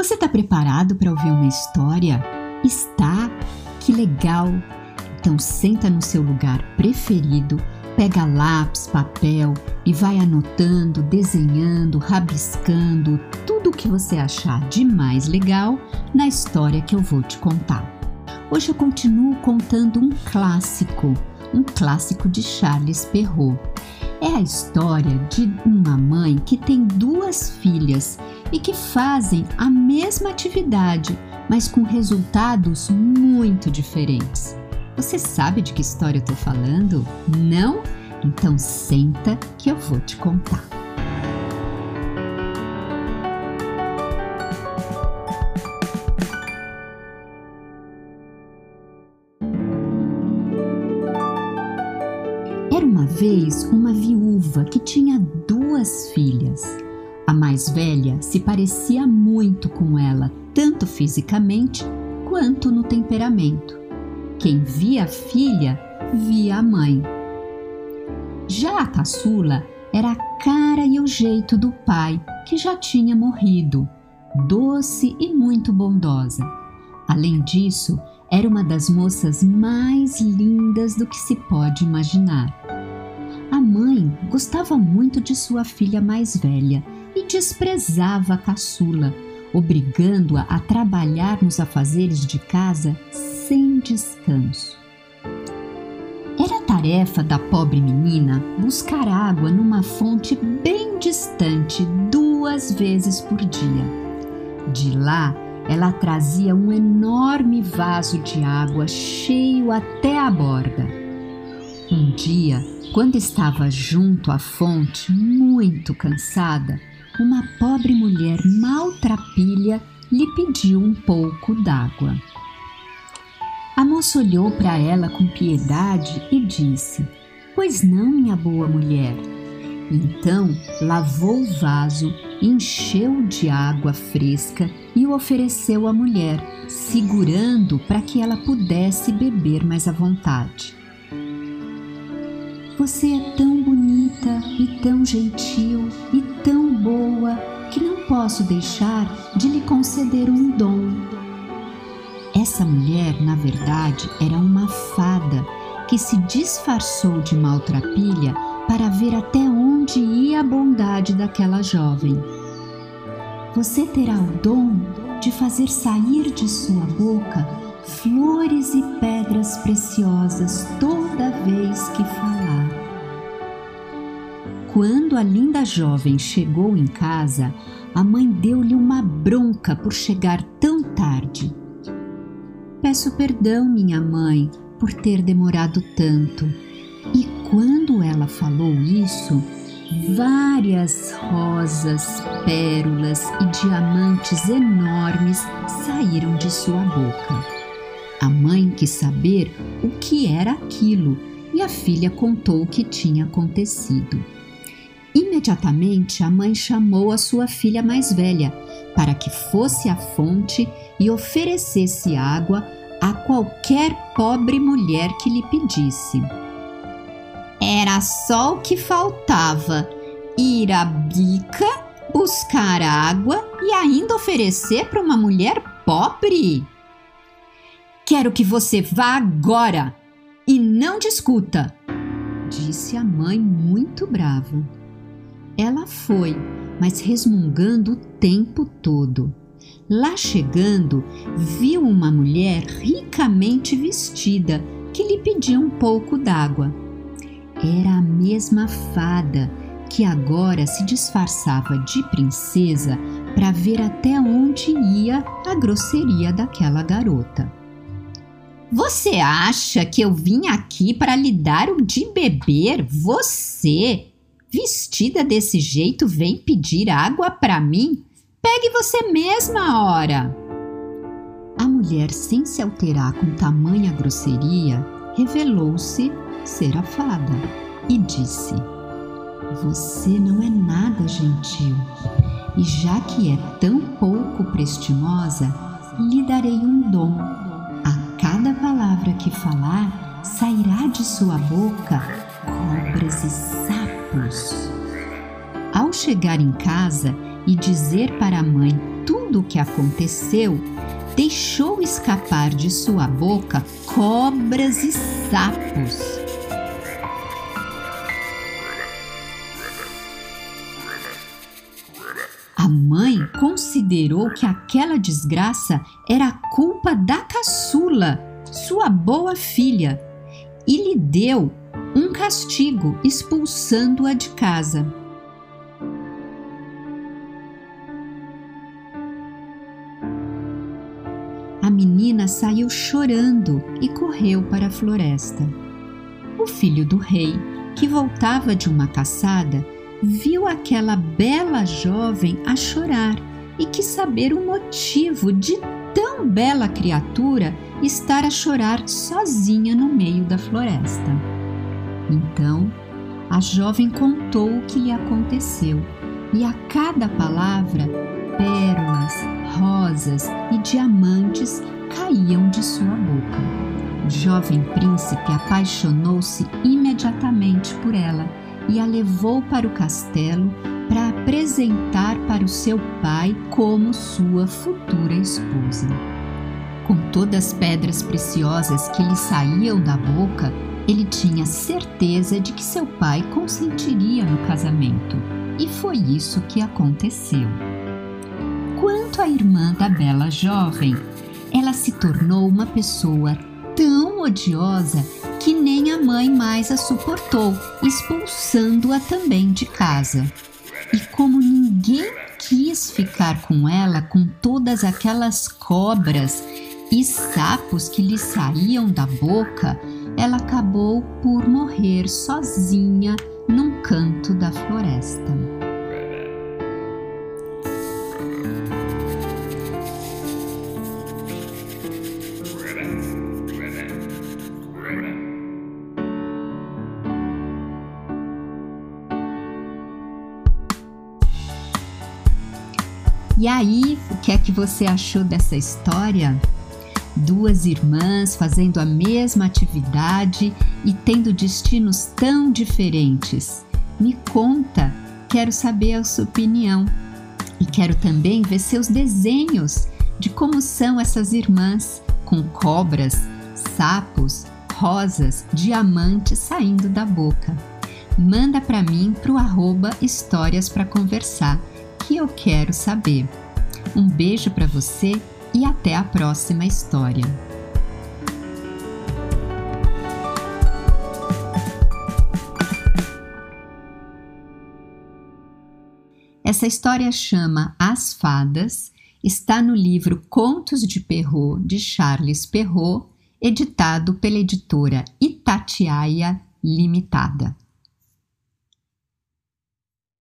Você está preparado para ouvir uma história? Está? Que legal! Então senta no seu lugar preferido, pega lápis, papel e vai anotando, desenhando, rabiscando tudo o que você achar de mais legal na história que eu vou te contar. Hoje eu continuo contando um clássico, um clássico de Charles Perrault. É a história de uma mãe que tem duas filhas e que fazem a mesma atividade, mas com resultados muito diferentes. Você sabe de que história eu estou falando? Não? Então senta que eu vou te contar. Vez uma viúva que tinha duas filhas. A mais velha se parecia muito com ela, tanto fisicamente quanto no temperamento. Quem via a filha, via a mãe. Já a caçula era a cara e o jeito do pai, que já tinha morrido, doce e muito bondosa. Além disso, era uma das moças mais lindas do que se pode imaginar. Mãe gostava muito de sua filha mais velha e desprezava a caçula, obrigando-a a trabalhar nos afazeres de casa sem descanso. Era tarefa da pobre menina buscar água numa fonte bem distante duas vezes por dia. De lá, ela trazia um enorme vaso de água cheio até a borda. Um dia, quando estava junto à fonte, muito cansada, uma pobre mulher maltrapilha lhe pediu um pouco d'água. A moça olhou para ela com piedade e disse: Pois não, minha boa mulher. Então lavou o vaso, encheu de água fresca e o ofereceu à mulher, segurando para que ela pudesse beber mais à vontade. Você é tão bonita e tão gentil e tão boa que não posso deixar de lhe conceder um dom. Essa mulher, na verdade, era uma fada que se disfarçou de maltrapilha para ver até onde ia a bondade daquela jovem. Você terá o dom de fazer sair de sua boca flores e pedras preciosas toda vez que falar. Quando a linda jovem chegou em casa, a mãe deu-lhe uma bronca por chegar tão tarde. Peço perdão, minha mãe, por ter demorado tanto. E quando ela falou isso, várias rosas, pérolas e diamantes enormes saíram de sua boca. A mãe quis saber o que era aquilo e a filha contou o que tinha acontecido. Imediatamente a mãe chamou a sua filha mais velha para que fosse à fonte e oferecesse água a qualquer pobre mulher que lhe pedisse. Era só o que faltava: ir à bica, buscar água e ainda oferecer para uma mulher pobre. Quero que você vá agora e não discuta, disse a mãe muito brava. Ela foi, mas resmungando o tempo todo. Lá chegando, viu uma mulher ricamente vestida que lhe pediu um pouco d'água. Era a mesma fada que agora se disfarçava de princesa para ver até onde ia a grosseria daquela garota. Você acha que eu vim aqui para lhe dar o de beber? Você, vestida desse jeito, vem pedir água para mim? Pegue você mesma, ora! A mulher, sem se alterar com tamanha grosseria, revelou-se ser a fada e disse: Você não é nada gentil, e já que é tão pouco prestimosa, lhe darei um dom cada palavra que falar, sairá de sua boca cobras e sapos. Ao chegar em casa e dizer para a mãe tudo o que aconteceu, deixou escapar de sua boca cobras e sapos. A mãe considerou que aquela desgraça era culpa da caçula, sua boa filha, e lhe deu um castigo, expulsando-a de casa. A menina saiu chorando e correu para a floresta. O filho do rei, que voltava de uma caçada, viu aquela bela jovem a chorar e quis saber o motivo de tão bela criatura estar a chorar sozinha no meio da floresta. Então, a jovem contou o que lhe aconteceu, e a cada palavra, pérolas, rosas e diamantes caíam de sua boca. O jovem príncipe apaixonou-se imediatamente por ela e a levou para o castelo para apresentar para o seu pai como sua futura esposa. Com todas as pedras preciosas que lhe saíam da boca, ele tinha certeza de que seu pai consentiria no casamento, e foi isso que aconteceu. Quanto à irmã da bela jovem, ela se tornou uma pessoa tão odiosa que nem a mãe mais a suportou, expulsando-a também de casa. E como ninguém quis ficar com ela, com todas aquelas cobras e sapos que lhe saíam da boca, ela acabou por morrer sozinha num canto da floresta. E aí, o que é que você achou dessa história? Duas irmãs fazendo a mesma atividade e tendo destinos tão diferentes. Me conta, quero saber a sua opinião. E quero também ver seus desenhos de como são essas irmãs, com cobras, sapos, rosas, diamantes saindo da boca. Manda para mim pro arroba Histórias para Conversar que eu quero saber. Um beijo para você e até a próxima história. Essa história chama As Fadas, está no livro Contos de Perrault de Charles Perrault, editado pela editora Itatiaia Limitada.